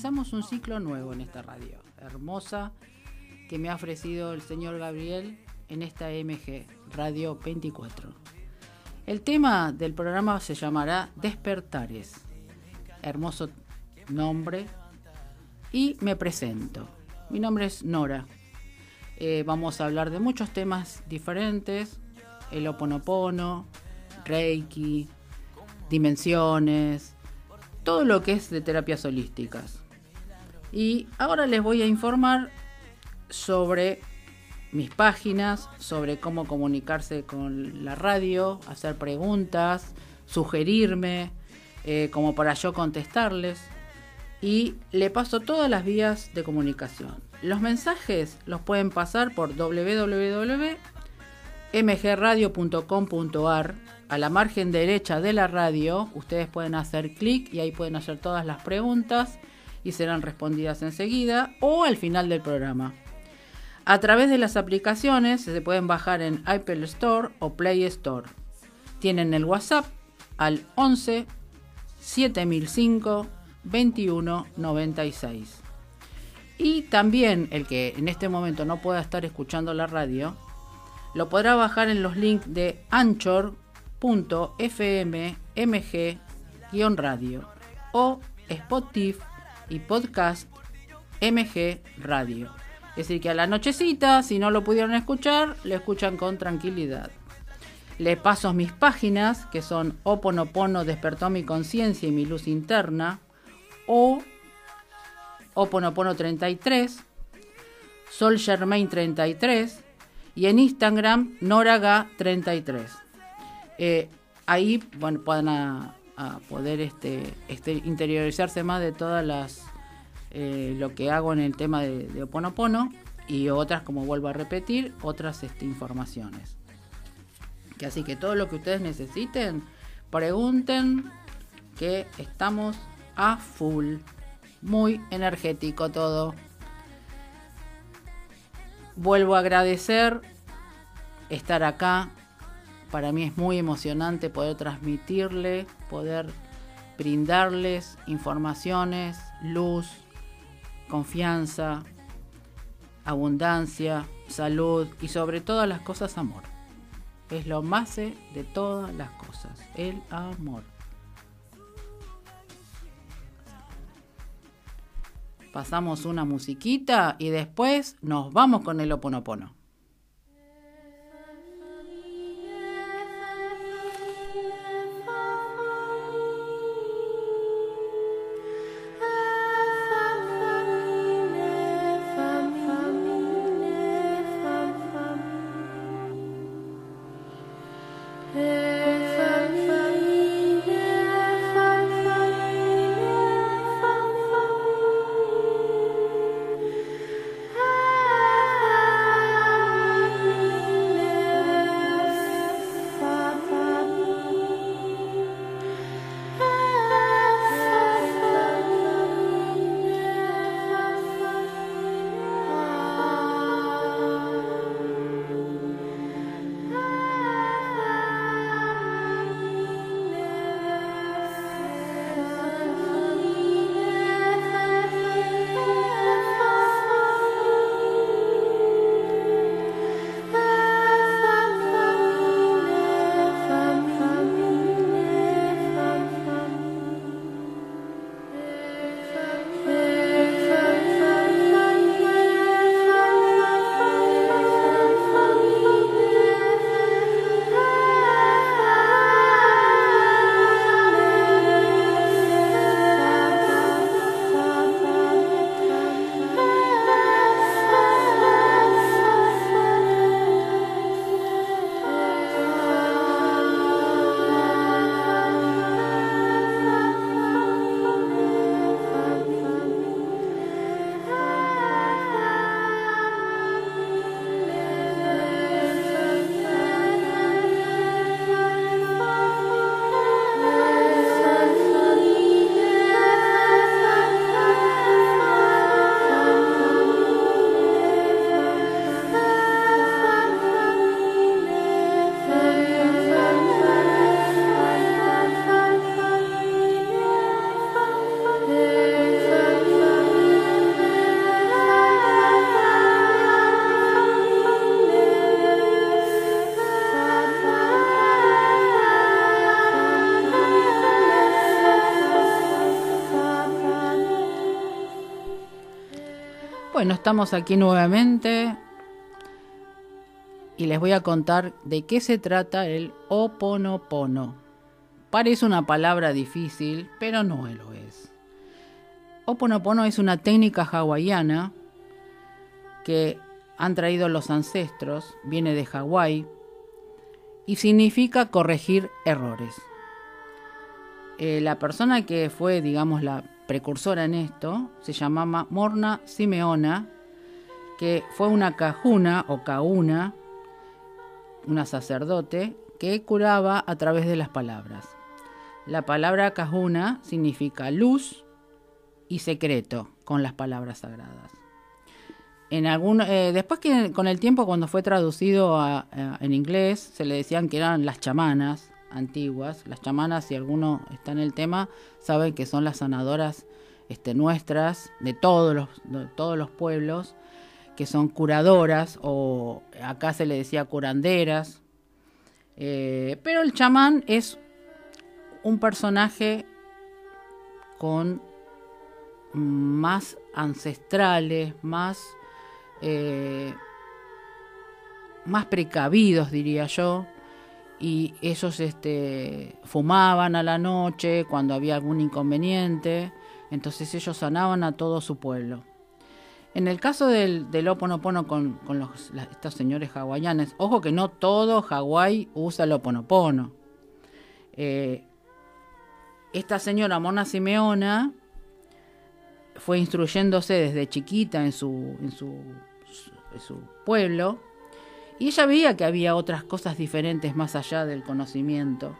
Comenzamos un ciclo nuevo en esta radio, hermosa, que me ha ofrecido el señor Gabriel en esta MG, Radio 24. El tema del programa se llamará Despertares. Hermoso nombre. Y me presento. Mi nombre es Nora. Eh, vamos a hablar de muchos temas diferentes. El oponopono, Reiki, dimensiones, todo lo que es de terapias holísticas. Y ahora les voy a informar sobre mis páginas sobre cómo comunicarse con la radio, hacer preguntas, sugerirme, eh, como para yo contestarles. Y le paso todas las vías de comunicación. Los mensajes los pueden pasar por www.mgradio.com.ar. A la margen derecha de la radio, ustedes pueden hacer clic y ahí pueden hacer todas las preguntas y serán respondidas enseguida o al final del programa. A través de las aplicaciones se pueden bajar en Apple Store o Play Store. Tienen el WhatsApp al 11 7005 21 96. Y también el que en este momento no pueda estar escuchando la radio, lo podrá bajar en los links de anchor.fm mg-radio o Spotify y podcast MG Radio. Es decir, que a la nochecita, si no lo pudieron escuchar, le escuchan con tranquilidad. Le paso mis páginas, que son Oponopono despertó mi conciencia y mi luz interna, o Oponopono 33, Sol Germain 33, y en Instagram Noraga 33. Eh, ahí bueno, pueden poder este, este, interiorizarse más de todas las eh, lo que hago en el tema de, de, Oponopono y otras, como vuelvo a repetir, otras este, informaciones. Que así que todo lo que ustedes necesiten, pregunten que estamos a full. Muy energético todo. Vuelvo a agradecer estar acá. Para mí es muy emocionante poder transmitirle, poder brindarles informaciones, luz, confianza, abundancia, salud y sobre todas las cosas amor. Es lo más de todas las cosas, el amor. Pasamos una musiquita y después nos vamos con el oponopono. Estamos aquí nuevamente y les voy a contar de qué se trata el oponopono. Parece una palabra difícil, pero no lo es. Oponopono es una técnica hawaiana que han traído los ancestros, viene de Hawái y significa corregir errores. Eh, la persona que fue, digamos, la precursora en esto se llamaba Morna Simeona, que fue una cajuna o cauna, una sacerdote, que curaba a través de las palabras. La palabra cajuna significa luz y secreto con las palabras sagradas. En eh, después que con el tiempo cuando fue traducido en inglés se le decían que eran las chamanas, antiguas. Las chamanas, si alguno está en el tema, saben que son las sanadoras este, nuestras de todos, los, todos los pueblos, que son curadoras o acá se le decía curanderas. Eh, pero el chamán es un personaje con más ancestrales, más, eh, más precavidos, diría yo, y ellos este, fumaban a la noche cuando había algún inconveniente, entonces ellos sanaban a todo su pueblo. En el caso del, Oponopono con, con los, estos señores hawaianes, ojo que no todo Hawái usa el Oponopono. Eh, esta señora Mona Simeona fue instruyéndose desde chiquita en su, en su pueblo y ella veía que había otras cosas diferentes más allá del conocimiento.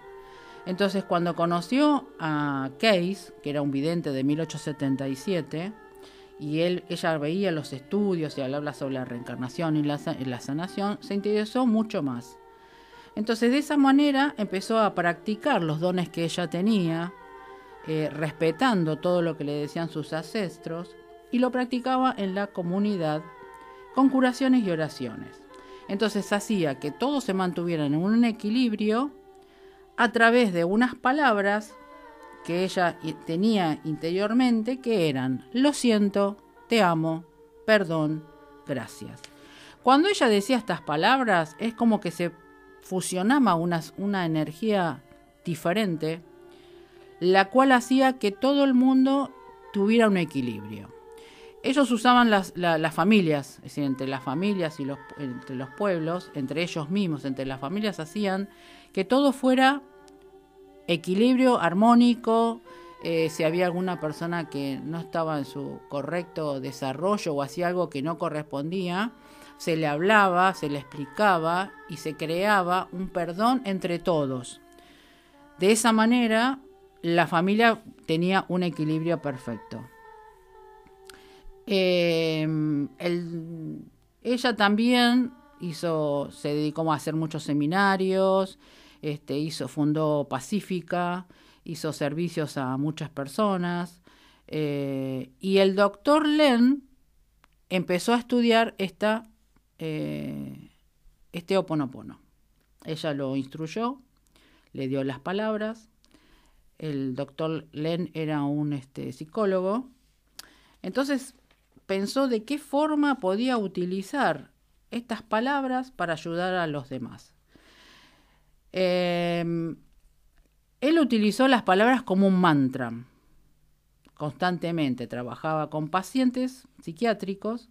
Entonces cuando conoció a Case, que era un vidente de 1877, y él, ella veía los estudios y habla sobre la reencarnación y la, la sanación, se interesó mucho más. Entonces de esa manera empezó a practicar los dones que ella tenía, eh, respetando todo lo que le decían sus ancestros, y lo practicaba en la comunidad con curaciones y oraciones. Entonces hacía que todos se mantuvieran en un equilibrio a través de unas palabras que ella tenía interiormente que eran lo siento, te amo, perdón, gracias. Cuando ella decía estas palabras es como que se fusionaba una, una energía diferente, la cual hacía que todo el mundo tuviera un equilibrio ellos usaban las, familias, es decir, entre las familias y los, entre los pueblos, entre ellos mismos, entre las familias, hacían que todo fuera equilibrio, armónico. Eh, si había alguna persona que no estaba en su correcto desarrollo o hacía algo que no correspondía, se le hablaba, se le explicaba y se creaba un perdón entre todos. De esa manera, la familia tenía un equilibrio perfecto. Em, ella también hizo, se dedicó a hacer muchos seminarios, este, hizo, fundó Pacífica, hizo servicios a muchas personas. Eh, y el doctor Len empezó a estudiar esta, eh, este oponopono. Ella lo instruyó, le dio las palabras. El doctor Len era un este, psicólogo. Entonces pensó de qué forma podía utilizar estas palabras para ayudar a los demás. Em, él utilizó las palabras como un mantra. Constantemente trabajaba con pacientes psiquiátricos.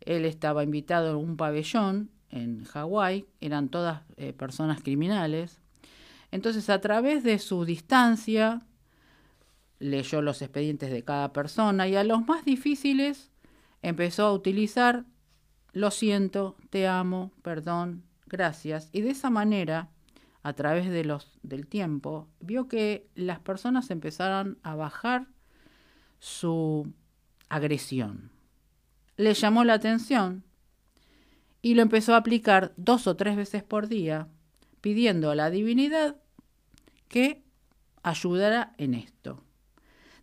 Él estaba invitado en un pabellón en Hawái, eran todas eh, personas criminales. Entonces, a través de su distancia, leyó los expedientes de cada persona y a los más difíciles empezó a utilizar lo siento, te amo, perdón, gracias. Y de esa manera, a través de los, del tiempo, vio que las personas empezaron a bajar su agresión. Le llamó la atención y lo empezó a aplicar dos o tres veces por día, pidiendo a la divinidad que ayudara en esto.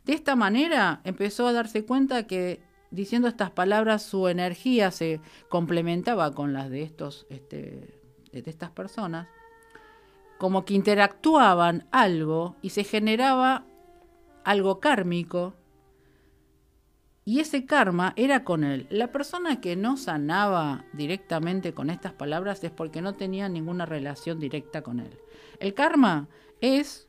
De esta manera empezó a darse cuenta que diciendo estas palabras su energía se complementaba con las de estos este, de estas personas, como que interactuaban algo y se generaba algo kármico Y ese karma era con él. La persona que no sanaba directamente con estas palabras es porque no tenía ninguna relación directa con él. El karma es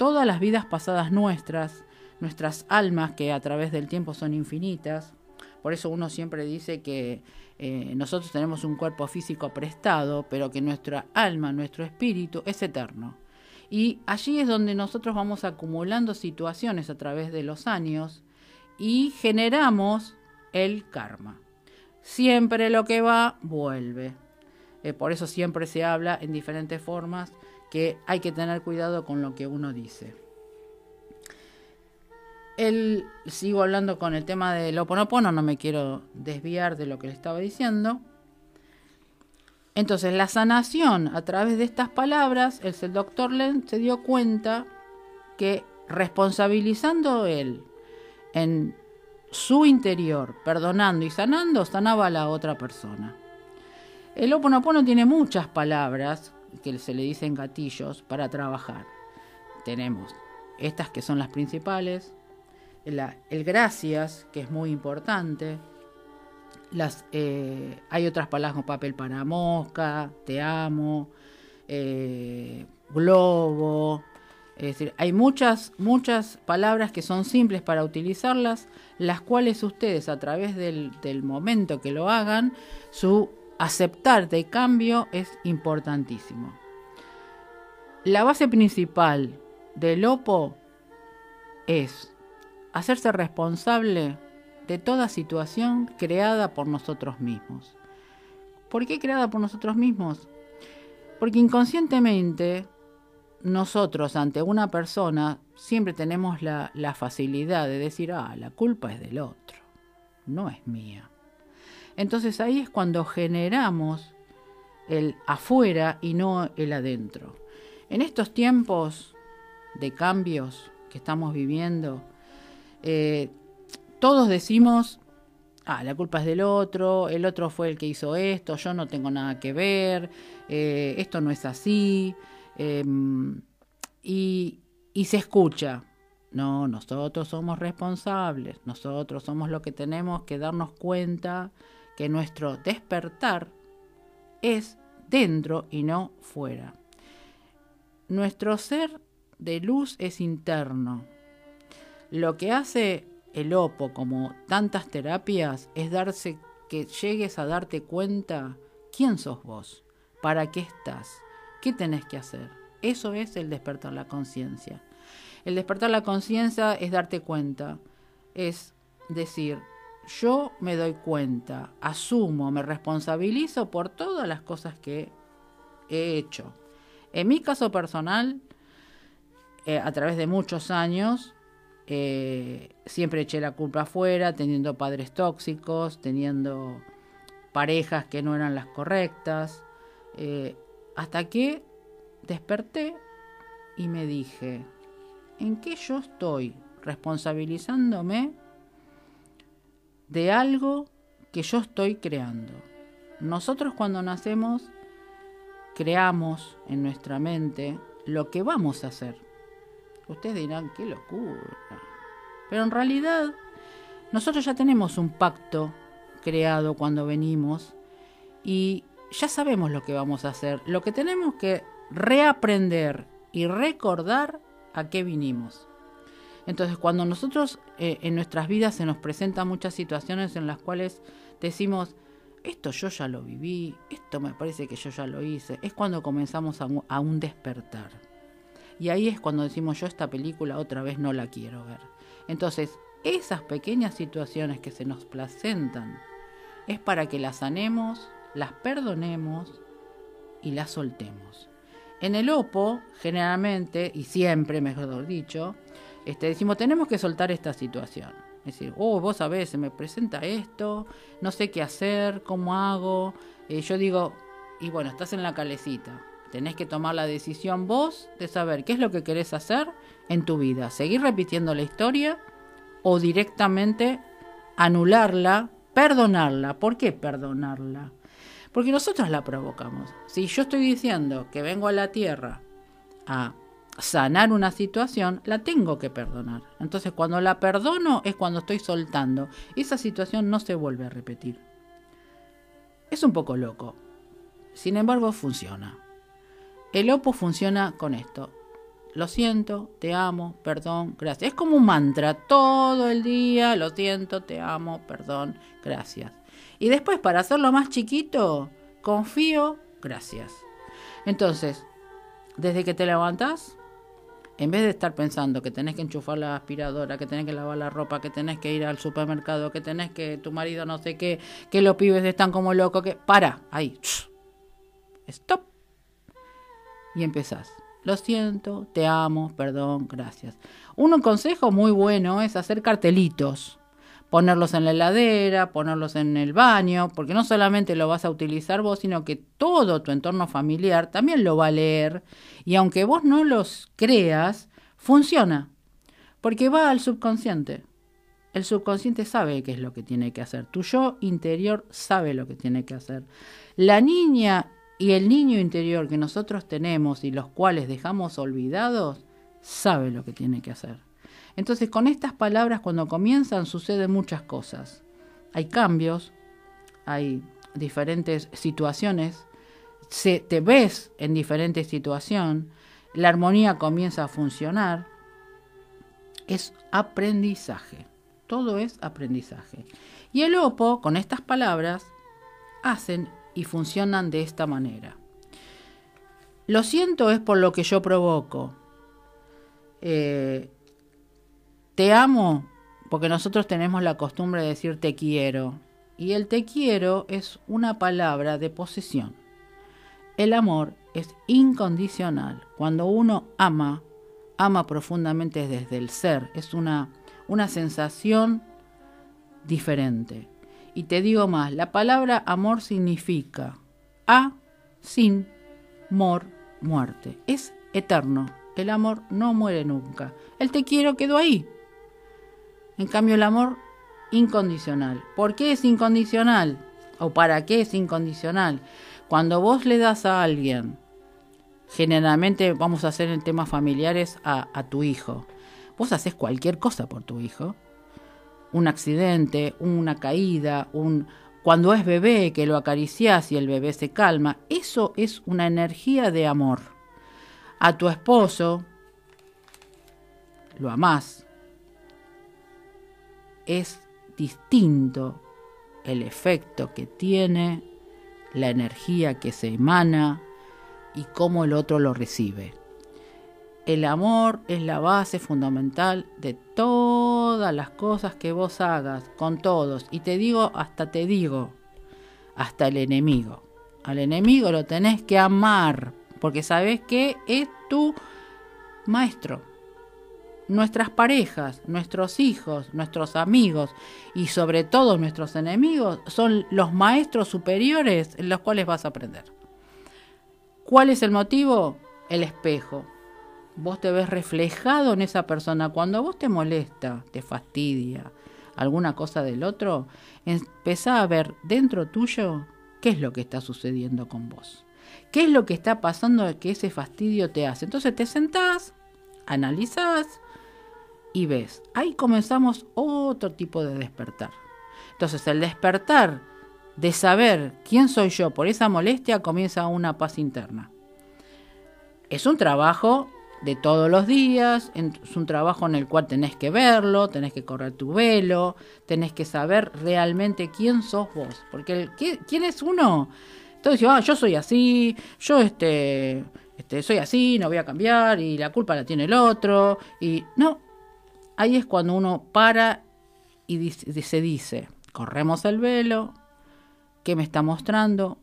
todas las vidas pasadas nuestras, nuestras almas que a través del tiempo son infinitas. Por eso uno siempre dice que eh, nosotros tenemos un cuerpo físico prestado, pero que nuestra alma, nuestro espíritu es eterno. Y allí es donde nosotros vamos acumulando situaciones a través de los años y generamos el karma. Siempre lo que va, vuelve. Eh, por eso siempre se habla en diferentes formas que hay que tener cuidado con lo que uno dice. El, sigo hablando con el tema del oponopono, no me quiero desviar de lo que le estaba diciendo. Entonces, la sanación a través de estas palabras, el doctor Len se dio cuenta que responsabilizando él en su interior, perdonando y sanando, sanaba a la otra persona. El Oponopono tiene muchas palabras que se le dicen gatillos para trabajar. Tenemos estas que son las principales, el gracias, que es muy importante, las, eh, hay otras palabras como papel para mosca, te amo, eh, globo, es decir, hay muchas, muchas palabras que son simples para utilizarlas, las cuales ustedes a través del, momento que lo hagan, su aceptar de cambio es importantísimo. La base principal del OPO es hacerse responsable de toda situación creada por nosotros mismos. ¿Por qué creada por nosotros mismos? Porque inconscientemente nosotros ante una persona siempre tenemos la, facilidad de decir, ah, la culpa es del otro, no es mía. Entonces ahí es cuando generamos el afuera y no el adentro. En estos tiempos de cambios que estamos viviendo, eh, todos decimos, ah, la culpa es del otro, el otro fue el que hizo esto, yo no tengo nada que ver, eh, esto no es así. Em, y, y se escucha. No, nosotros somos responsables, nosotros somos los que tenemos que darnos cuenta que nuestro despertar es dentro y no fuera. Nuestro ser de luz es interno. Lo que hace el OPO, como tantas terapias, es darse que llegues a darte cuenta quién sos vos, para qué estás, ¿Qué tenés que hacer? Eso es el despertar la conciencia. El despertar la conciencia es darte cuenta, es decir, yo me doy cuenta, asumo, me responsabilizo por todas las cosas que he hecho. En mi caso personal, eh, a través de muchos años, eh, siempre eché la culpa afuera, teniendo padres tóxicos, teniendo parejas que no eran las correctas. Eh, hasta que desperté y me dije, ¿en qué yo estoy responsabilizándome de algo que yo estoy creando? Nosotros cuando nacemos creamos en nuestra mente lo que vamos a hacer. Ustedes dirán, qué locura. Pero en realidad nosotros ya tenemos un pacto creado cuando venimos y ya sabemos lo que vamos a hacer. Lo que tenemos que reaprender y recordar a qué vinimos. Entonces, cuando nosotros eh, en nuestras vidas se nos presentan muchas situaciones en las cuales decimos, esto yo ya lo viví, esto me parece que yo ya lo hice, es cuando comenzamos a, a un despertar. Y ahí es cuando decimos, yo esta película otra vez no la quiero ver. Entonces, esas pequeñas situaciones que se nos presentan es para que las sanemos, las perdonemos y las soltemos. En el OPO, generalmente, y siempre, mejor dicho, este, decimos, tenemos que soltar esta situación. Es decir, oh, vos sabés, se me presenta esto, no sé qué hacer, cómo hago. Eh, yo digo, y bueno, estás en la calecita. Tenés que tomar la decisión vos de saber qué es lo que querés hacer en tu vida. Seguir repitiendo la historia o directamente anularla, perdonarla. ¿Por qué perdonarla? Porque nosotros la provocamos. Si yo estoy diciendo que vengo a la Tierra a sanar una situación, la tengo que perdonar. Entonces cuando la perdono es cuando estoy soltando. Esa situación no se vuelve a repetir. Es un poco loco. Sin embargo, funciona. El Opo funciona con esto. Lo siento, te amo, perdón, gracias. Es como un mantra todo el día. Lo siento, te amo, perdón, gracias. Y después, para hacerlo más chiquito, confío, gracias. Entonces, desde que te levantás, en vez de estar pensando que tenés que enchufar la aspiradora, que tenés que lavar la ropa, que tenés que ir al supermercado, que tenés que tu marido no sé qué, que los pibes están como locos, que para, ahí. Stop. Y empezás. Lo siento, te amo, perdón, gracias. Un consejo muy bueno es hacer cartelitos ponerlos en la heladera, ponerlos en el baño, porque no solamente lo vas a utilizar vos, sino que todo tu entorno familiar también lo va a leer y aunque vos no los creas, funciona, porque va al subconsciente. El subconsciente sabe qué es lo que tiene que hacer. Tu yo interior sabe lo que tiene que hacer. La niña y el niño interior que nosotros tenemos y los cuales dejamos olvidados, sabe lo que tiene que hacer. Entonces con estas palabras cuando comienzan suceden muchas cosas. Hay cambios, hay diferentes situaciones, se, te ves en diferentes situaciones, la armonía comienza a funcionar. Es aprendizaje, todo es aprendizaje. Y el Opo, con estas palabras, hacen y funcionan de esta manera. Lo siento es por lo que yo provoco. Eh, te amo porque nosotros tenemos la costumbre de decir te quiero. Y el te quiero es una palabra de posesión. El amor es incondicional. Cuando uno ama, ama profundamente desde el ser. Es una, una sensación diferente. Y te digo más, la palabra amor significa a, sin, mor, muerte. Es eterno. El amor no muere nunca. El te quiero quedó ahí. En cambio, el amor incondicional. ¿Por qué es incondicional? ¿O para qué es incondicional? Cuando vos le das a alguien, generalmente vamos a hacer en temas familiares a, a tu hijo, vos haces cualquier cosa por tu hijo. Un accidente, una caída, un, cuando es bebé, que lo acaricias y el bebé se calma, eso es una energía de amor. A tu esposo lo amás, es distinto el efecto que tiene, la energía que se emana y cómo el otro lo recibe. El amor es la base fundamental de las cosas que vos hagas con todos. Y te digo, hasta te digo, hasta el enemigo. Al enemigo lo tenés que amar, porque sabes que es tu maestro nuestras parejas, nuestros hijos, nuestros amigos y sobre todo nuestros enemigos son los maestros superiores en los cuales vas a aprender. ¿Cuál es el motivo? El espejo. Vos te ves reflejado en esa persona. Cuando vos te molesta, te fastidia alguna cosa del otro, empezá a ver dentro tuyo qué es lo que está sucediendo con vos. ¿Qué es lo que está pasando que ese fastidio te hace? Entonces te sentás, analizás y ves. Ahí comenzamos otro tipo de despertar. Entonces el despertar de saber quién soy yo por esa molestia comienza una paz interna. Es un trabajo de todos los días, es un trabajo en el cual tenés que verlo, tenés que correr tu velo, tenés que saber realmente quién sos vos, porque quién es uno. Entonces, ah, yo soy así, yo este, este, soy así, no voy a cambiar y la culpa la tiene el otro y no, ahí es cuando uno para y se dice, corremos el velo, ¿qué me está mostrando?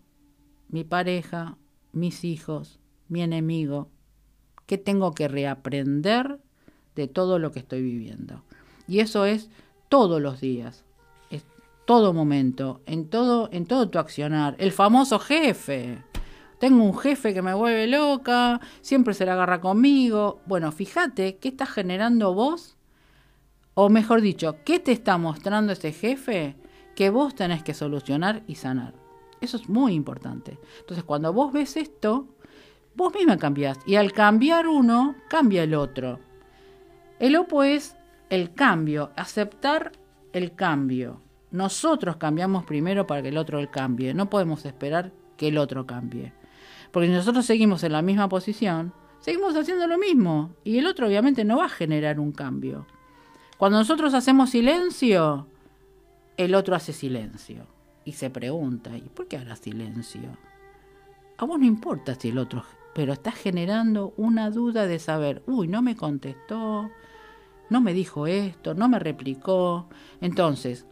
Mi pareja, mis hijos, mi enemigo, ¿qué tengo que reaprender de todo lo que estoy viviendo? Y eso es todos los días, es todo momento, en todo, en todo tu accionar. El famoso jefe. Tengo un jefe que me vuelve loca, siempre se la agarra conmigo. Bueno, fíjate qué estás generando vos o mejor dicho, ¿qué te está mostrando ese jefe que vos tenés que solucionar y sanar? Eso es muy importante. Entonces, cuando vos ves esto, Vos misma cambiás. Y al cambiar uno, cambia el otro. El opo es el cambio, aceptar el cambio. Nosotros cambiamos primero para que el otro el cambie. No podemos esperar que el otro cambie. Porque si nosotros seguimos en la misma posición, seguimos haciendo lo mismo. Y el otro obviamente no va a generar un cambio. Cuando nosotros hacemos silencio, el otro hace silencio. Y se pregunta, ¿y por qué hará silencio? A vos no importa si el otro, pero está generando una duda de saber, uy, no me contestó, no me dijo esto, no me replicó. Entonces,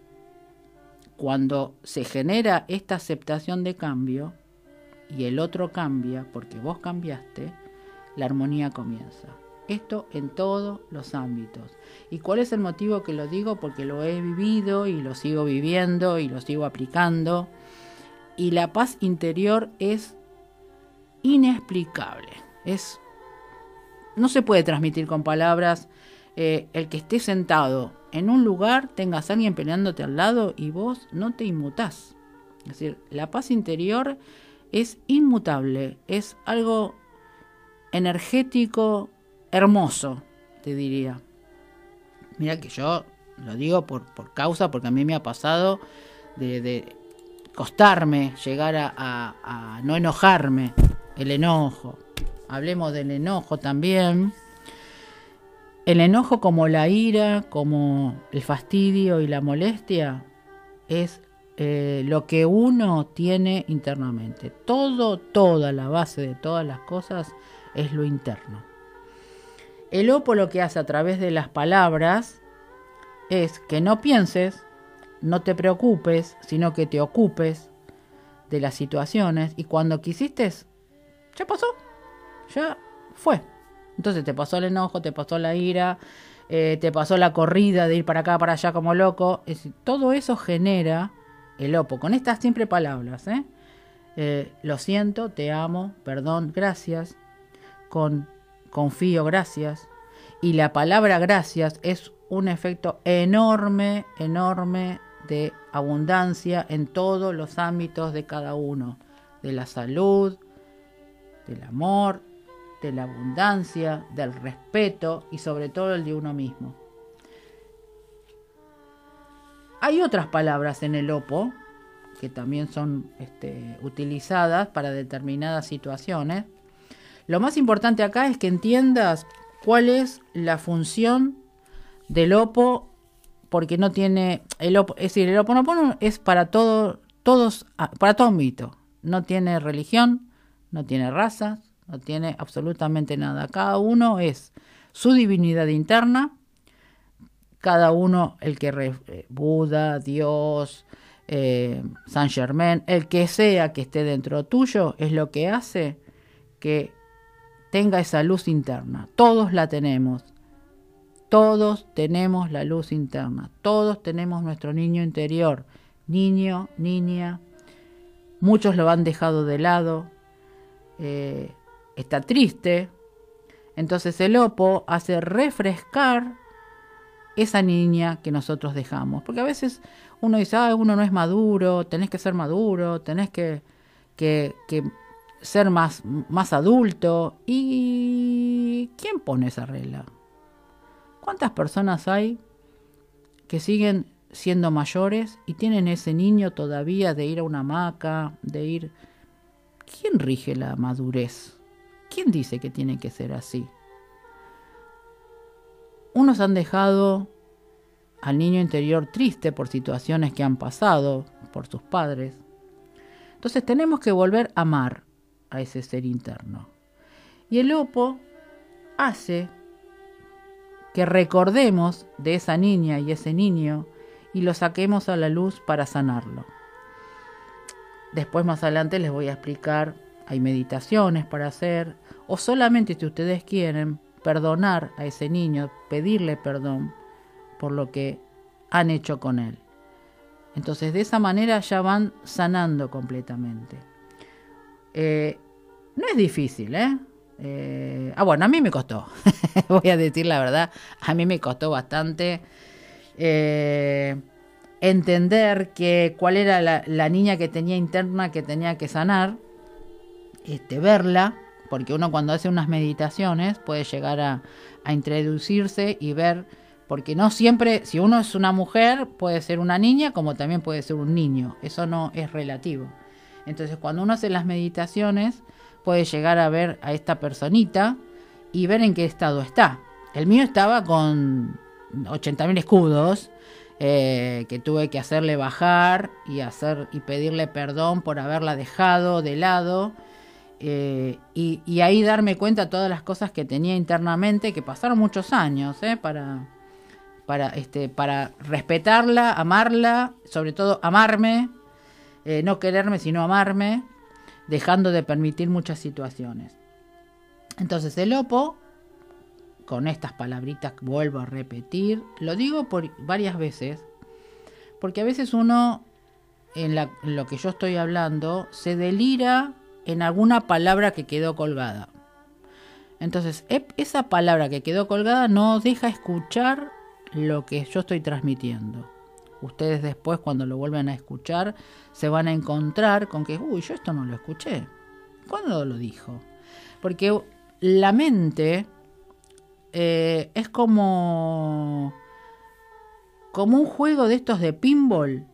cuando se genera esta aceptación de cambio y el otro cambia porque vos cambiaste, la armonía comienza. Esto en todos los ámbitos. ¿Y cuál es el motivo que lo digo? Porque lo he vivido y lo sigo viviendo y lo sigo aplicando. Y la paz interior es inexplicable. Es no se puede transmitir con palabras. Eh, el que esté sentado en un lugar, tengas a alguien peleándote al lado y vos no te inmutás. Es decir, la paz interior es inmutable, es algo energético, hermoso, te diría. Mira que yo lo digo por, por causa, porque a mí me ha pasado de, costarme llegar a, a no enojarme, el enojo. Hablemos del enojo también. El enojo como la ira, como el fastidio y la molestia es eh, lo que uno tiene internamente. Todo, toda la base de todas las cosas es lo interno. El opo lo que hace a través de las palabras es que no pienses, no te preocupes, sino que te ocupes de las situaciones y cuando quisiste, ya pasó, ya fue. Entonces te pasó el enojo, te pasó la ira, eh, te pasó la corrida de ir para acá, para allá como loco. Es, todo eso genera el opo, con estas siempre palabras. ¿eh? ¿eh? lo siento, te amo, perdón, gracias, con confío, gracias. Y la palabra gracias es un efecto enorme, enorme de abundancia en todos los ámbitos de cada uno, de la salud, del amor, de la abundancia, del respeto y sobre todo el de uno mismo. Hay otras palabras en el Opo que también son este, utilizadas para determinadas situaciones. Lo más importante acá es que entiendas cuál es la función del Opo, porque no tiene el Opo, es decir, el Oponopono es para todo, todos, para todo mito. No tiene religión, no tiene raza, no tiene absolutamente nada. Cada uno es su divinidad interna, cada uno, el que eh, Buda, Dios, eh, Saint Germain, el que sea que esté dentro tuyo, es lo que hace que tenga esa luz interna. Todos la tenemos. Todos tenemos la luz interna. Todos tenemos nuestro niño interior. Niño, niña. Muchos lo han dejado de lado. Eh, está triste. Entonces el opo hace refrescar esa niña que nosotros dejamos. Porque a veces uno dice, ah, uno no es maduro, tenés que ser maduro, tenés que, que, ser más, más adulto. ¿Y quién pone esa regla? ¿Cuántas personas hay que siguen siendo mayores y tienen ese niño todavía de ir a una hamaca, de ir... ¿Quién rige la madurez? ¿Quién dice que tiene que ser así? Unos han dejado al niño interior triste por situaciones que han pasado por sus padres. Entonces tenemos que volver a amar a ese ser interno. Y el Opo hace que recordemos de esa niña y ese niño y lo saquemos a la luz para sanarlo. Después más adelante les voy a explicar, hay meditaciones para hacer, o solamente si ustedes quieren perdonar a ese niño, pedirle perdón por lo que han hecho con él. Entonces de esa manera ya van sanando completamente. Eh, no es difícil, ¿eh? ¿eh? Ah, bueno, a mí me costó, voy a decir la verdad, a mí me costó bastante eh, entender que cuál era la, la, niña que tenía interna que tenía que sanar, este, verla, porque uno cuando hace unas meditaciones puede llegar a, a introducirse y ver, porque no siempre, si uno es una mujer, puede ser una niña como también puede ser un niño, eso no es relativo. Entonces cuando uno hace las meditaciones, puede llegar a ver a esta personita y ver en qué estado está. El mío estaba con 80.000 escudos, eh, que tuve que hacerle bajar y hacer y pedirle perdón por haberla dejado de lado eh, y, y, ahí darme cuenta todas las cosas que tenía internamente que pasaron muchos años eh, para para este para respetarla amarla sobre todo amarme no quererme sino amarme dejando de permitir muchas situaciones. Entonces el opo con estas palabritas vuelvo a repetir. Lo digo por varias veces, porque a veces uno, en, en lo que yo estoy hablando, se delira en alguna palabra que quedó colgada. Entonces, esa palabra que quedó colgada no deja escuchar lo que yo estoy transmitiendo. Ustedes después, cuando lo vuelven a escuchar, se van a encontrar con que, uy, yo esto no lo escuché. ¿Cuándo lo dijo? Porque la mente eh, es como como un juego de estos de pinball.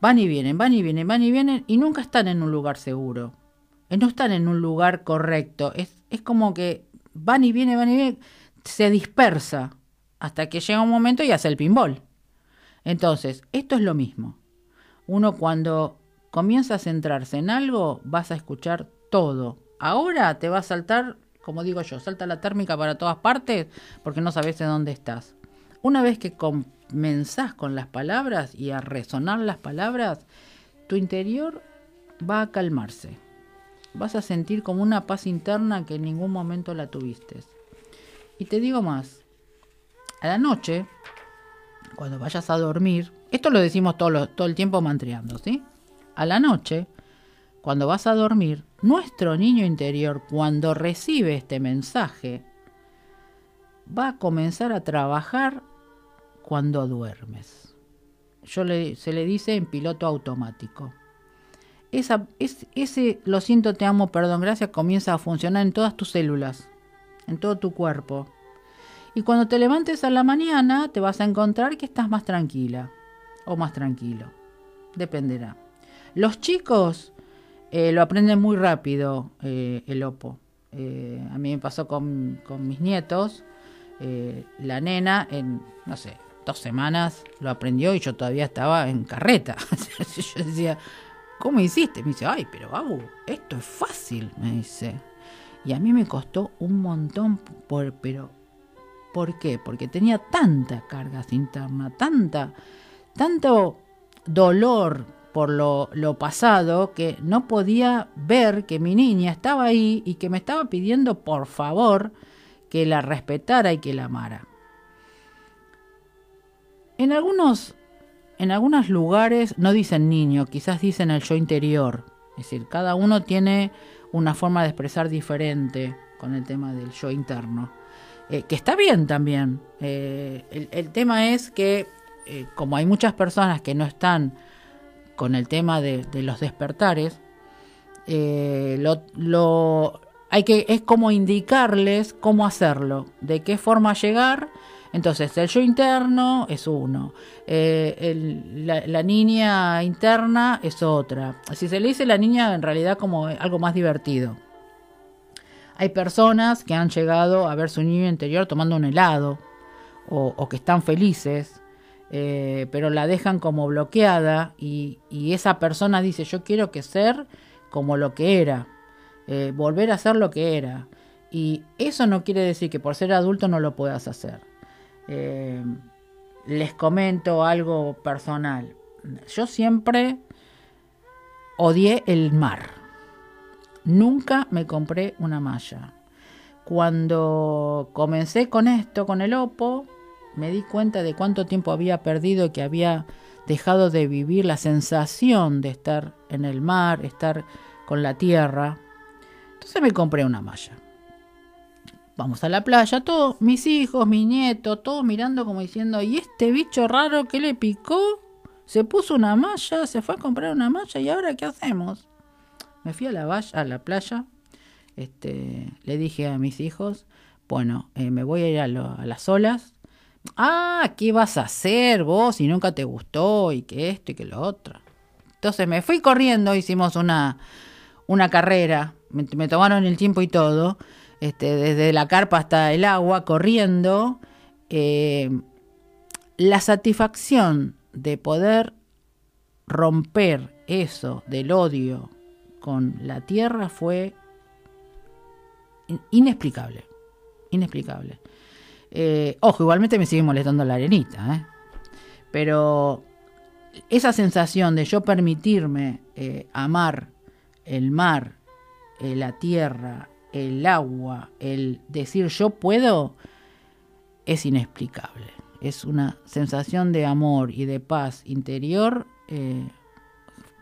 Van y vienen, van y vienen, van y vienen y nunca están en un lugar seguro. Eh, no están en un lugar correcto. Es, es como que van y vienen, van y vienen, se dispersa hasta que llega un momento y hace el pinball. Entonces, esto es lo mismo. Uno cuando comienza a centrarse en algo, vas a escuchar todo. Ahora te va a saltar como digo yo, salta la térmica para todas partes porque no sabes de dónde estás. Una vez que comenzás con las palabras y a resonar las palabras, tu interior va a calmarse. Vas a sentir como una paz interna que en ningún momento la tuviste. Y te digo más, a la noche, cuando vayas a dormir, esto lo decimos todo, todo el tiempo mantreando, ¿sí? A la noche, cuando vas a dormir, nuestro niño interior, cuando recibe este mensaje, va a comenzar a trabajar cuando duermes. Yo se le dice en piloto automático. Ese lo siento, te amo, perdón, gracias comienza a funcionar en todas tus células, en todo tu cuerpo. Y cuando te levantes a la mañana te vas a encontrar que estás más tranquila o más tranquilo. Dependerá. Los chicos eh, lo aprenden muy rápido eh, el opo. Eh, a mí me pasó con, con mis nietos. la nena en, no sé, dos semanas lo aprendió y yo todavía estaba en carreta. yo decía, ¿cómo hiciste? Me dice, ay, pero Babu, esto es fácil, me dice. Y a mí me costó un montón, por, pero ¿por qué? Porque tenía tanta carga interna, tanta, tanto dolor por lo, pasado que no podía ver que mi niña estaba ahí y que me estaba pidiendo por favor que la respetara y que la amara. En algunos, en algunos lugares no dicen niño, quizás dicen el yo interior. Es decir, cada uno tiene una forma de expresar diferente con el tema del yo interno. Eh, que está bien también. Eh, el, el, tema es que eh, como hay muchas personas que no están con el tema de, los despertares, eh, hay que, es como indicarles cómo hacerlo, de qué forma llegar. Entonces, el yo interno es uno, eh, la, niña interna es otra. Si se le dice la niña, en realidad como algo más divertido. Hay personas que han llegado a ver su niño interior tomando un helado o que están felices eh, pero la dejan como bloqueada y, esa persona dice yo quiero que ser como lo que era, eh, volver a ser lo que era. Y eso no quiere decir que por ser adulto no lo puedas hacer. Eh, les comento algo personal. Yo siempre odié el mar. Nunca me compré una malla. Cuando comencé con esto, con el Opo, me di cuenta de cuánto tiempo había perdido y que había dejado de vivir la sensación de estar en el mar, estar con la tierra. Entonces me compré una malla. Vamos a la playa, todos mis hijos, mi nieto, todos mirando como diciendo, ¿y este bicho raro que le picó? Se puso una malla, se fue a comprar una malla y ahora ¿qué hacemos? Me fui a la, a la playa este, le dije a mis hijos, bueno, eh, me voy a ir a las olas. Ah, ¿qué vas a hacer vos si nunca te gustó y que esto y que lo otro? Entonces me fui corriendo, hicimos una, una carrera, me, tomaron el tiempo y todo, este, desde la carpa hasta el agua, corriendo. eh, la satisfacción de poder romper eso del odio con la tierra fue in- inexplicable. Inexplicable. Eh, ojo, igualmente me sigue molestando la arenita, ¿eh? Pero esa sensación de yo permitirme eh, amar el mar, eh, la tierra, el agua, el decir yo puedo, es inexplicable. Es una sensación de amor y de paz interior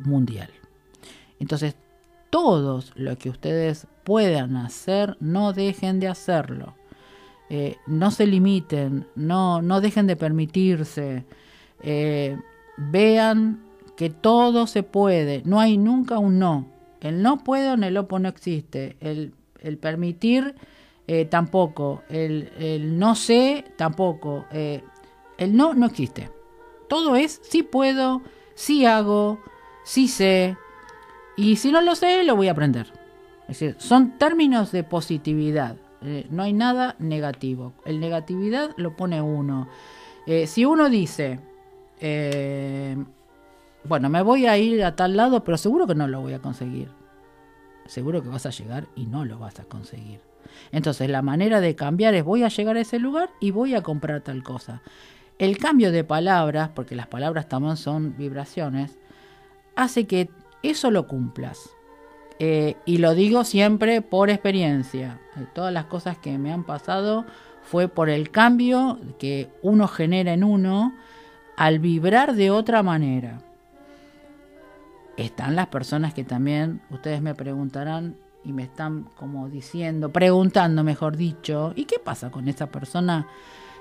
mundial. Entonces, todos lo que ustedes puedan hacer, no dejen de hacerlo. Eh, no se limiten, no, no dejen de permitirse. Eh, vean que todo se puede, no hay nunca un no. El no puedo en el opo no existe. El, el permitir eh, tampoco. El, el no sé tampoco. Eh, el no no existe. Todo es sí puedo, sí hago, sí sé. Y si no lo sé, lo voy a aprender. Es decir, son términos de positividad. Eh, no hay nada negativo. El negatividad lo pone uno. Eh, si uno dice, eh, bueno, me voy a ir a tal lado, pero seguro que no lo voy a conseguir. Seguro que vas a llegar y no lo vas a conseguir. Entonces la manera de cambiar es voy a llegar a ese lugar y voy a comprar tal cosa. El cambio de palabras, porque las palabras también son vibraciones, hace que eso lo cumplas. Eh, y lo digo siempre por experiencia. Eh, todas las cosas que me han pasado fue por el cambio que uno genera en uno al vibrar de otra manera. Están las personas que también, ustedes me preguntarán y me están como diciendo, preguntando mejor dicho, ¿y qué pasa con esa persona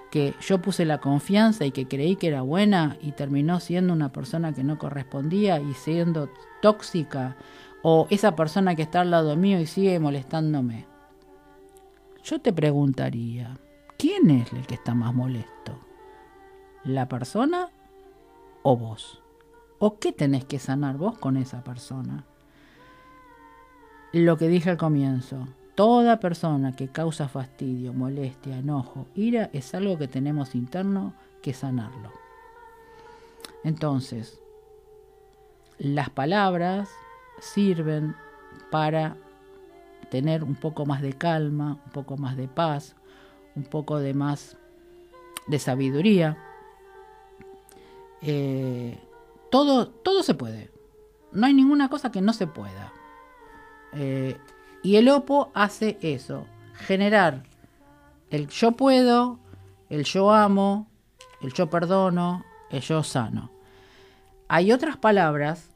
que yo puse la confianza y que creí que era buena y terminó siendo una persona que no correspondía y siendo tóxica? O esa persona que está al lado mío y sigue molestándome. Yo te preguntaría, ¿quién es el que está más molesto? ¿La persona o vos? ¿O qué tenés que sanar vos con esa persona? Lo que dije al comienzo, toda persona que causa fastidio, molestia, enojo, ira es algo que tenemos interno que sanarlo. Entonces, las palabras sirven para tener un poco más de calma, un poco más de paz, un poco de más de sabiduría. Eh, todo, todo se puede. No hay ninguna cosa que no se pueda. Eh, y el Opo hace eso, generar el yo puedo, el yo amo, el yo perdono, el yo sano. Hay otras palabras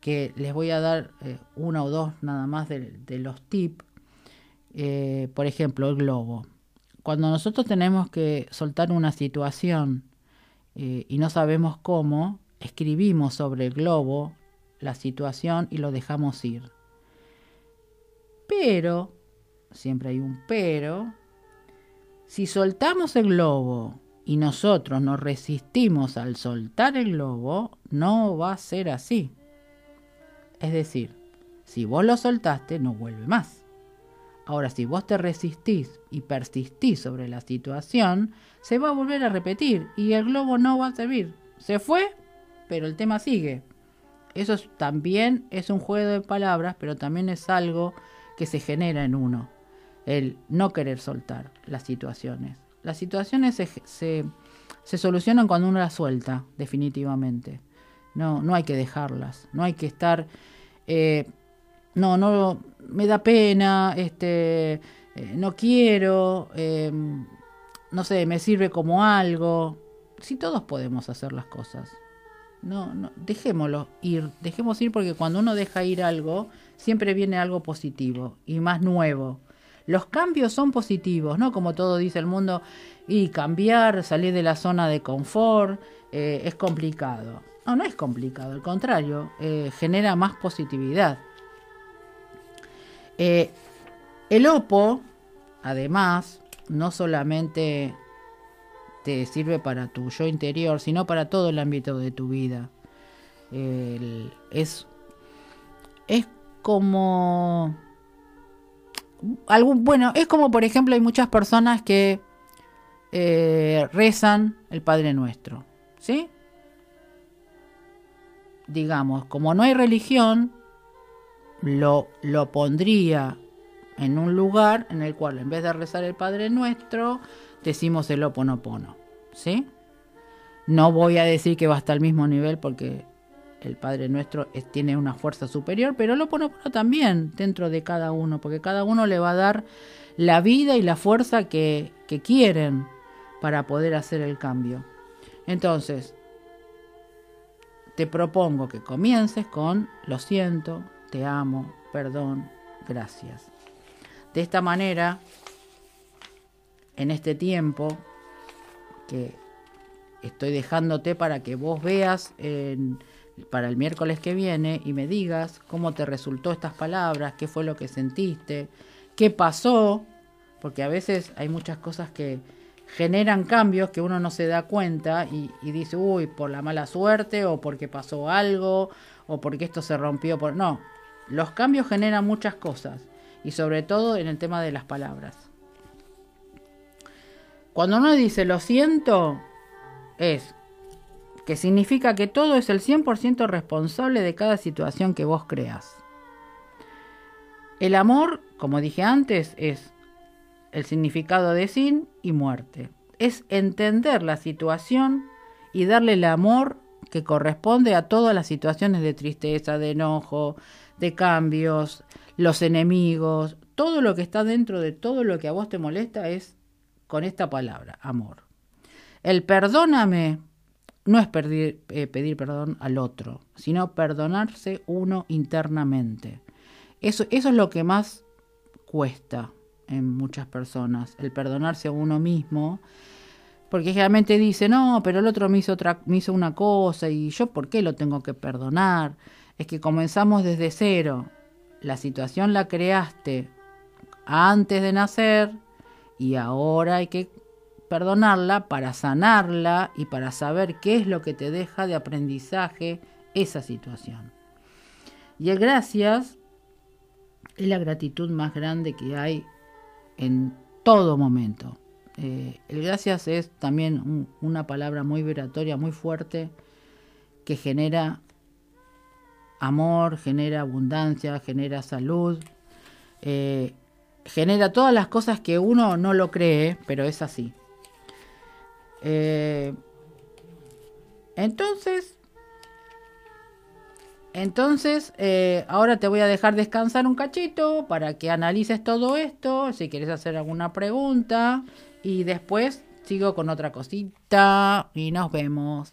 que les voy a dar eh, una o dos nada más de, de los tips. Eh, por ejemplo, el globo. Cuando nosotros tenemos que soltar una situación eh, y no sabemos cómo, escribimos sobre el globo la situación y lo dejamos ir. Pero, siempre hay un pero, si soltamos el globo y nosotros nos resistimos al soltar el globo, no va a ser así. Es decir, si vos lo soltaste, no vuelve más. Ahora, si vos te resistís y persistís sobre la situación, se va a volver a repetir y el globo no va a servir. Se fue, pero el tema sigue. Eso es- también es un juego de palabras, pero también es algo que se genera en uno. El no querer soltar las situaciones. Las situaciones se, se, se solucionan cuando uno las suelta, definitivamente. No, no hay que dejarlas. No hay que estar. eh, no, no, me da pena, este, eh, no quiero, eh, no sé, me sirve como algo. Si todos podemos hacer las cosas. No, no, dejémoslo ir, dejemos ir porque cuando uno deja ir algo, siempre viene algo positivo y más nuevo. Los cambios son positivos, ¿no? Como todo dice el mundo, y cambiar, salir de la zona de confort, eh, es complicado. No, no es complicado, al contrario, eh, genera más positividad. Eh, el Opo, además, no solamente te sirve para tu yo interior, sino para todo el ámbito de tu vida. Es, es como algún bueno es como por ejemplo hay muchas personas que eh, rezan el Padre Nuestro, ¿sí? Digamos, como no hay religión, lo, lo pondría en un lugar en el cual en vez de rezar el Padre Nuestro, decimos el Oponopono, ¿sí? No voy a decir que va hasta el mismo nivel porque el Padre Nuestro es- tiene una fuerza superior, pero el Oponopono también dentro de cada uno, porque cada uno le va a dar la vida y la fuerza que, que quieren para poder hacer el cambio. Entonces, te propongo que comiences con lo siento, te amo, perdón, gracias. De esta manera, en este tiempo que estoy dejándote para que vos veas en- para el miércoles que viene y me digas cómo te resultó estas palabras, qué fue lo que sentiste, qué pasó, porque a veces hay muchas cosas que generan cambios que uno no se da cuenta y, dice, uy, por la mala suerte o porque pasó algo o porque esto se rompió. Por... No, los cambios generan muchas cosas y sobre todo en el tema de las palabras. Cuando uno dice lo siento, es que significa que todo es el 100% responsable de cada situación que vos creas. El amor, como dije antes, es el significado de sin y muerte. Es entender la situación y darle el amor que corresponde a todas las situaciones de tristeza, de enojo, de cambios, los enemigos, todo lo que está dentro de todo lo que a vos te molesta es con esta palabra, amor. El perdóname no es pedir, eh, pedir perdón al otro, sino perdonarse uno internamente. Eso, eso es lo que más cuesta en muchas personas, el perdonarse a uno mismo, porque generalmente dice, no, pero el otro me hizo, otra, me hizo una cosa y yo por qué lo tengo que perdonar. Es que comenzamos desde cero, la situación la creaste antes de nacer y ahora hay que perdonarla para sanarla y para saber qué es lo que te deja de aprendizaje esa situación. Y el gracias es la gratitud más grande que hay en todo momento. Eh, el gracias es también un, una palabra muy vibratoria, muy fuerte, que genera amor, genera abundancia, genera salud, eh, genera todas las cosas que uno no lo cree, pero es así. Eh, entonces, entonces, eh, ahora te voy a dejar descansar un cachito para que analices todo esto, si quieres hacer alguna pregunta, y después sigo con otra cosita y nos vemos.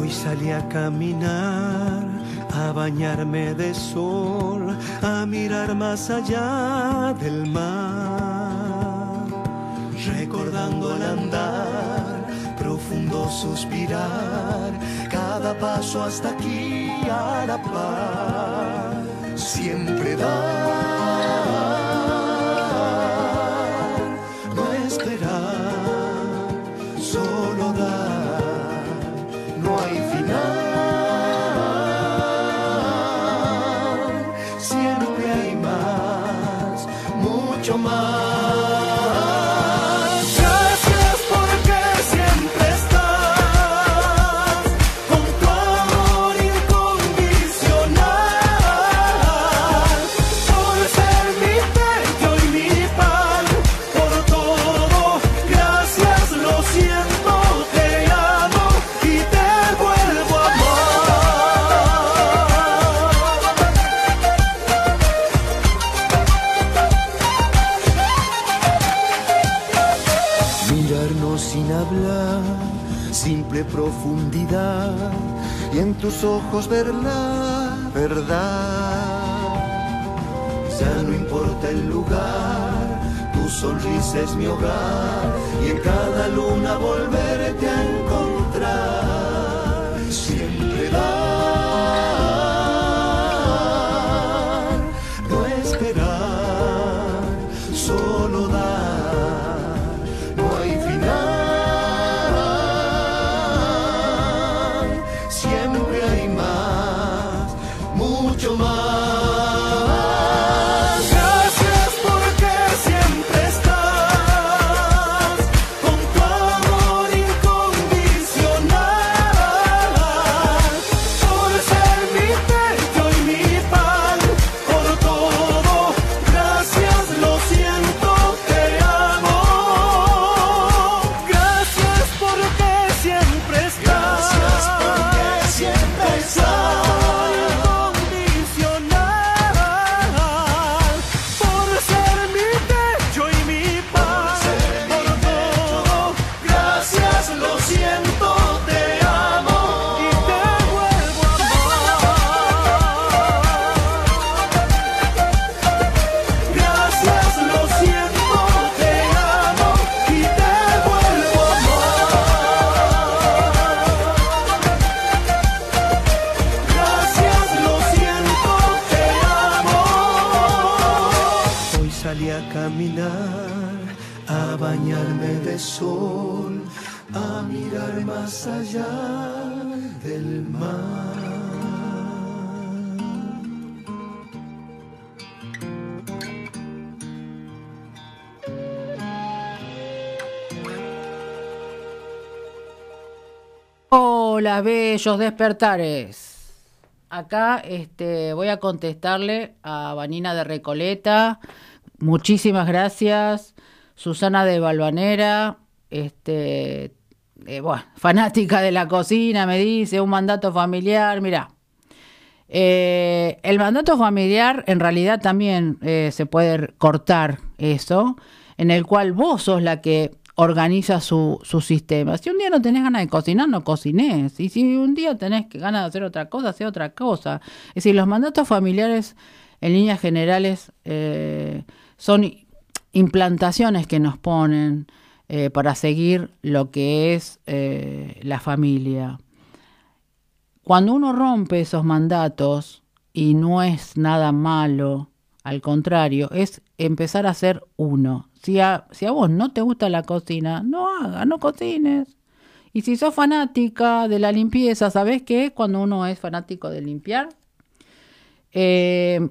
Hoy salí a caminar, a bañarme de sol, a mirar más allá del mar, recordando al andar, profundo suspirar, cada paso hasta aquí a la par, siempre dar, tus ojos ver la verdad. Ya no importa el lugar, tu sonrisa es mi hogar y en cada luna volverte a encontrar. Hola, bellos despertares. Acá este, voy a contestarle a Vanina de Recoleta. Muchísimas gracias. Susana de Balvanera, este, eh, bueno, fanática de la cocina, me dice, un mandato familiar. Mira, eh, el mandato familiar en realidad también eh, se puede cortar eso, en el cual vos sos la que organiza su, su sistema. Si un día no tenés ganas de cocinar, no cocines. Y si un día tenés ganas de hacer otra cosa, hacer otra cosa. Es decir, los mandatos familiares, en líneas generales, eh, son implantaciones que nos ponen eh, para seguir lo que es eh, la familia. Cuando uno rompe esos mandatos, y no es nada malo, al contrario, es empezar a ser uno. Si a, vos no te gusta la cocina, no hagas, no cocines. Y si sos fanática de la limpieza, ¿sabés qué? Cuando uno es fanático de limpiar, eh,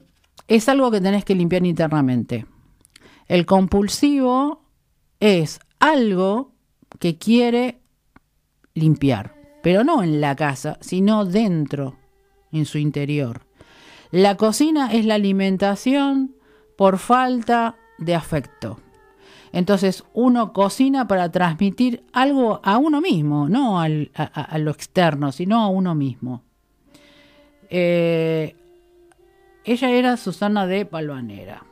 es algo que tenés que limpiar internamente. El compulsivo es algo que quiere limpiar, pero no en la casa, sino dentro, en su interior. La cocina es la alimentación por falta de afecto. Entonces uno cocina para transmitir algo a uno mismo, no a, lo externo, sino a uno mismo. Eh, ella era Susana de Palvanera.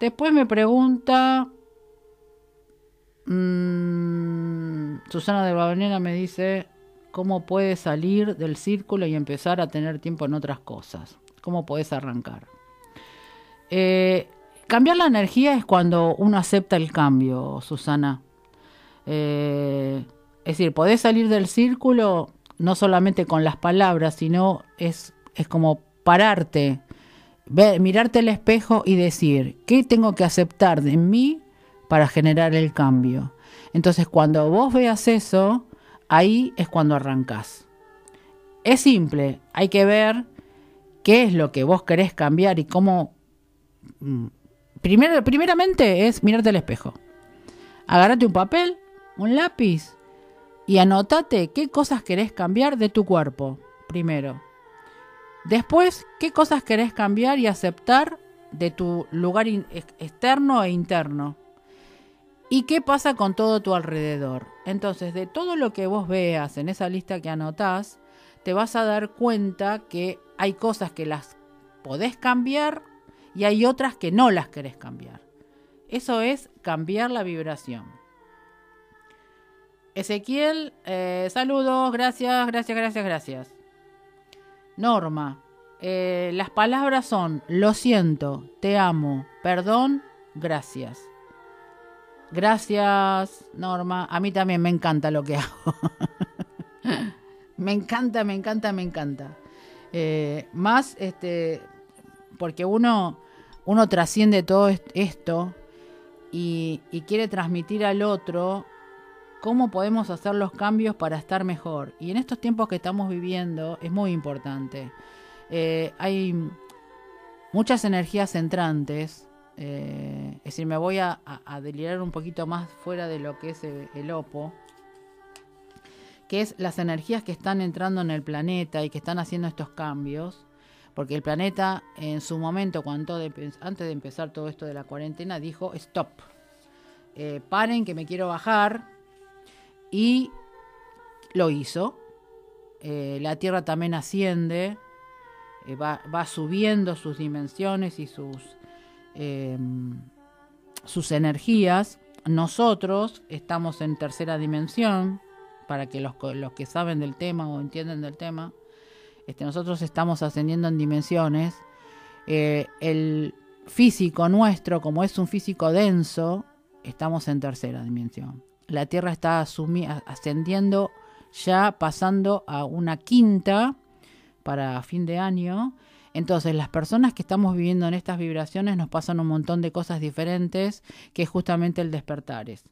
Después me pregunta, mm, Susana de Palvanera me dice, ¿cómo puedes salir del círculo y empezar a tener tiempo en otras cosas? ¿Cómo puedes arrancar? Eh, cambiar la energía es cuando uno acepta el cambio, Susana. Eh, es decir, podés salir del círculo no solamente con las palabras, sino es, es como pararte, mirarte al espejo y decir, ¿qué tengo que aceptar de mí para generar el cambio? Entonces, cuando vos veas eso, ahí es cuando arrancás. Es simple, hay que ver qué es lo que vos querés cambiar y cómo... Primero, primeramente es mirarte al espejo. Agárrate un papel, un lápiz y anotate qué cosas querés cambiar de tu cuerpo, primero. Después, qué cosas querés cambiar y aceptar de tu lugar externo e interno. ¿Y qué pasa con todo tu alrededor? Entonces, de todo lo que vos veas en esa lista que anotás, te vas a dar cuenta que hay cosas que las podés cambiar y hay otras que no las querés cambiar. Eso es cambiar la vibración. Ezequiel, eh, saludos, gracias, gracias, gracias, gracias. Norma, eh, las palabras son lo siento, te amo, perdón, gracias. Gracias, Norma. A mí también me encanta lo que hago. me encanta, me encanta, me encanta. Eh, más, este, porque uno, uno trasciende todo est- esto y, quiere transmitir al otro cómo podemos hacer los cambios para estar mejor. Y en estos tiempos que estamos viviendo es muy importante. Eh, hay muchas energías entrantes. eh, es decir, me voy a, a- a delirar un poquito más fuera de lo que es el, el Opo, que es las energías que están entrando en el planeta y que están haciendo estos cambios. Porque el planeta en su momento, cuando antes de empezar todo esto de la cuarentena, dijo stop. Eh, paren que me quiero bajar. Y lo hizo. Eh, la Tierra también asciende. eh, va, va subiendo sus dimensiones y sus, eh, sus energías. Nosotros estamos en tercera dimensión, para que los, los que saben del tema o entienden del tema, este, nosotros estamos ascendiendo en dimensiones. Eh, el físico nuestro, como es un físico denso, estamos en tercera dimensión. La Tierra está ascendiendo, ya pasando a una quinta para fin de año. Entonces, las personas que estamos viviendo en estas vibraciones nos pasan un montón de cosas diferentes, que es justamente el despertar. Es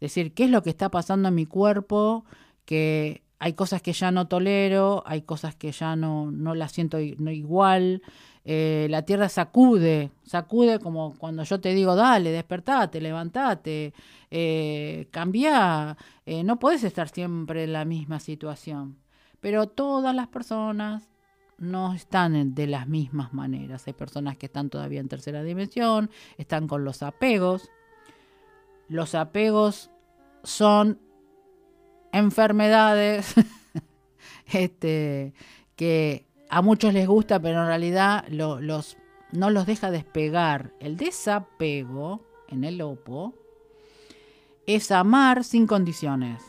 decir, ¿qué es lo que está pasando en mi cuerpo? Que hay cosas que ya no tolero, hay cosas que ya no, no las siento no igual. Eh, la tierra sacude, sacude como cuando yo te digo, dale, despertate, levantate, eh, cambia. Eh, no puedes estar siempre en la misma situación. Pero todas las personas no están de las mismas maneras. Hay personas que están todavía en tercera dimensión, están con los apegos. Los apegos son enfermedades este, que a muchos les gusta, pero en realidad lo- los, no los deja despegar. El desapego en el OPO es amar sin condiciones.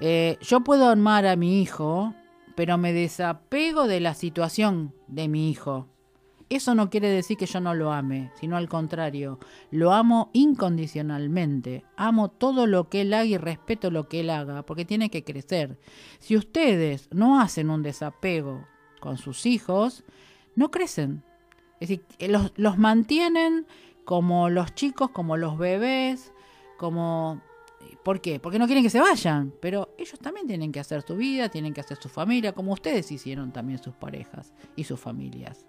Eh, yo puedo amar a mi hijo, pero me desapego de la situación de mi hijo. Eso no quiere decir que yo no lo ame, sino al contrario, lo amo incondicionalmente. Amo todo lo que él haga y respeto lo que él haga, porque tiene que crecer. Si ustedes no hacen un desapego con sus hijos, no crecen. Es decir, eh, los, los mantienen como los chicos, como los bebés, como... ¿Por qué? Porque no quieren que se vayan, pero ellos también tienen que hacer su vida, tienen que hacer su familia, como ustedes hicieron también sus parejas y sus familias.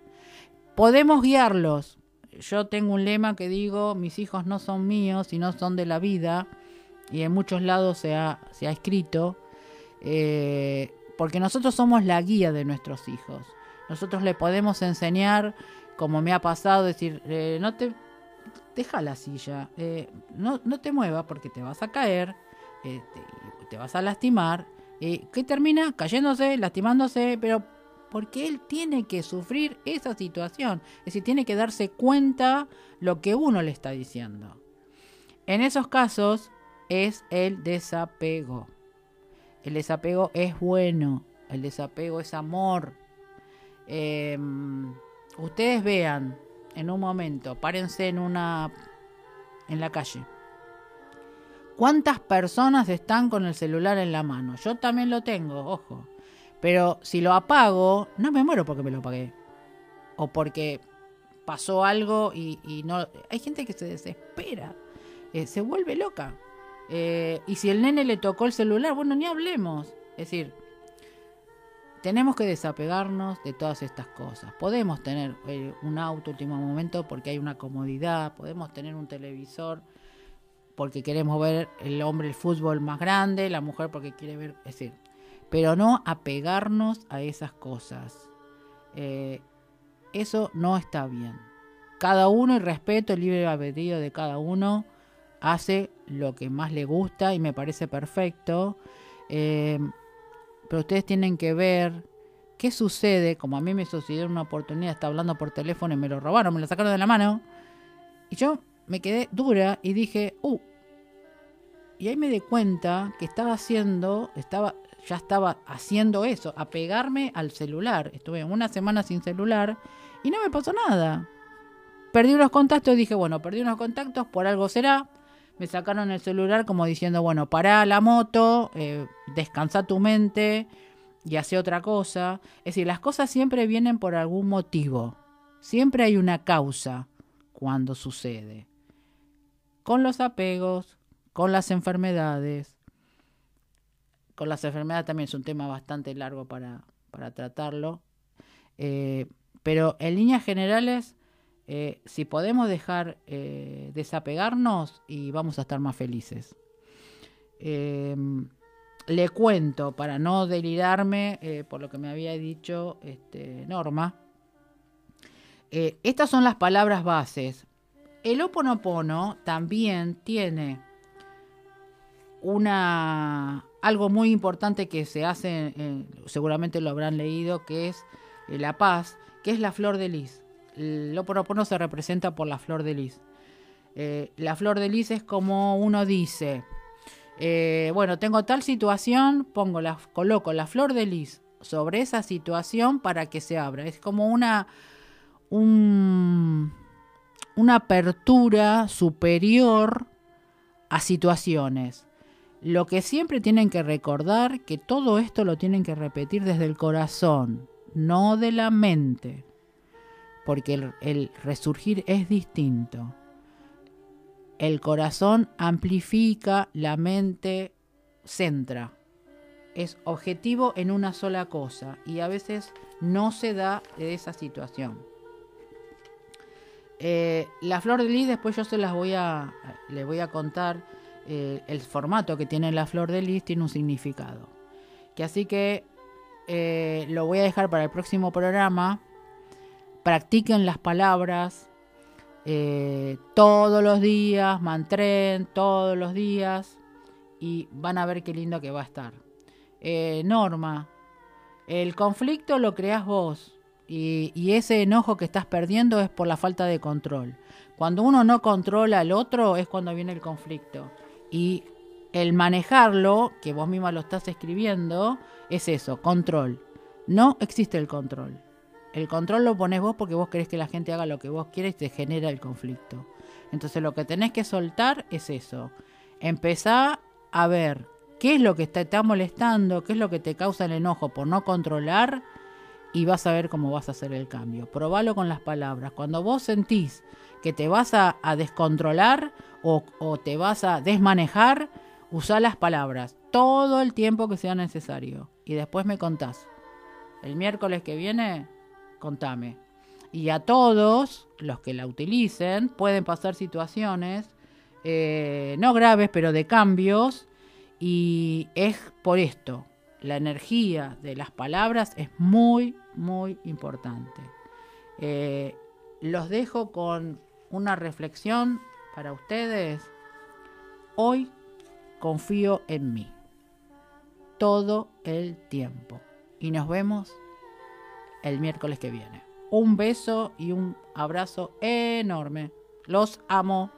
Podemos guiarlos. Yo tengo un lema que digo, mis hijos no son míos, sino son de la vida, y en muchos lados se ha, escrito, eh, porque nosotros somos la guía de nuestros hijos. Nosotros le podemos enseñar, como me ha pasado, decir, eh, no te deja la silla, eh, no, no te muevas porque te vas a caer, eh, te, vas a lastimar. Eh, ¿Qué termina? Cayéndose, lastimándose, pero porque él tiene que sufrir esa situación. Es decir, tiene que darse cuenta lo que uno le está diciendo. En esos casos es el desapego. El desapego es bueno, el desapego es amor. Eh, ustedes vean en un momento, párense en una en la calle. ¿Cuántas personas están con el celular en la mano? Yo también lo tengo, ojo. Pero si lo apago, no me muero porque me lo apagué. O porque pasó algo y, y no... Hay gente que se desespera, eh, se vuelve loca. Eh, y si el nene le tocó el celular, bueno, ni hablemos. Es decir, tenemos que desapegarnos de todas estas cosas. Podemos tener eh, un auto último momento porque hay una comodidad, podemos tener un televisor porque queremos ver el hombre el fútbol más grande, la mujer porque quiere ver, es decir, pero no apegarnos a esas cosas. Eh, eso no está bien. Cada uno, y respeto el libre albedrío de cada uno, hace lo que más le gusta y me parece perfecto. Eh, pero ustedes tienen que ver qué sucede, como a mí me sucedió una oportunidad, estaba hablando por teléfono y me lo robaron, me lo sacaron de la mano. Y yo me quedé dura y dije, uh. Y ahí me di cuenta que estaba haciendo, estaba, ya estaba haciendo eso, apegarme al celular. Estuve una semana sin celular y no me pasó nada. Perdí unos contactos dije, bueno, perdí unos contactos, por algo será. me sacaron el celular como diciendo, bueno, pará la moto, eh, descansa tu mente y hace otra cosa. Es decir, las cosas siempre vienen por algún motivo. Siempre hay una causa cuando sucede. Con los apegos, con las enfermedades. Con las enfermedades también es un tema bastante largo para, para tratarlo. Eh, pero en líneas generales, eh, si podemos dejar eh, desapegarnos y vamos a estar más felices. le cuento, para no delirarme por lo que me había dicho este, Norma, estas son las palabras bases. El oponopono también tiene una algo muy importante que se hace, seguramente lo habrán leído, que es la paz, que es la flor de lis. El Oponopono se representa por la flor de lis. Eh, la flor de lis es como uno dice, eh, bueno, tengo tal situación, pongo coloco la flor de lis sobre esa situación para que se abra. Es como una, una apertura superior a situaciones. Lo que siempre tienen que recordar que todo esto lo tienen que repetir desde el corazón no de la mente, porque el, resurgir es distinto. El corazón amplifica, la mente centra. Es objetivo en una sola cosa y a veces no se da de esa situación. Eh, la flor de lis después yo se las voy a, les voy a contar eh, el formato que tiene la flor de lis tiene un significado. Que así que eh, lo voy a dejar para el próximo programa. Practiquen las palabras eh, todos los días, mantren todos los días y van a ver qué lindo que va a estar. Norma, el conflicto lo creas vos y ese enojo que estás perdiendo es por la falta de control. Cuando uno no controla al otro es cuando viene el conflicto. Y el manejarlo, que vos misma lo estás escribiendo, es eso, control. No existe el control. El control lo pones vos porque vos querés que la gente haga lo que vos quieres y te genera el conflicto. Entonces lo que tenés que soltar es eso. Empezá a ver qué es lo que te está molestando, qué es lo que te causa el enojo por no controlar y vas a ver cómo vas a hacer el cambio. Probalo con las palabras. Cuando vos sentís que te vas a, descontrolar o, te vas a desmanejar, Usa las palabras todo el tiempo que sea necesario y después me contás. El miércoles que viene, contame. Y a todos los que la utilicen pueden pasar situaciones, eh, no graves, pero de cambios. Y es por esto, la energía de las palabras es muy, muy importante. Eh, los dejo con una reflexión para ustedes. Hoy confío en mí todo el tiempo. Y nos vemos el miércoles que viene. Un beso y un abrazo enorme. Los amo.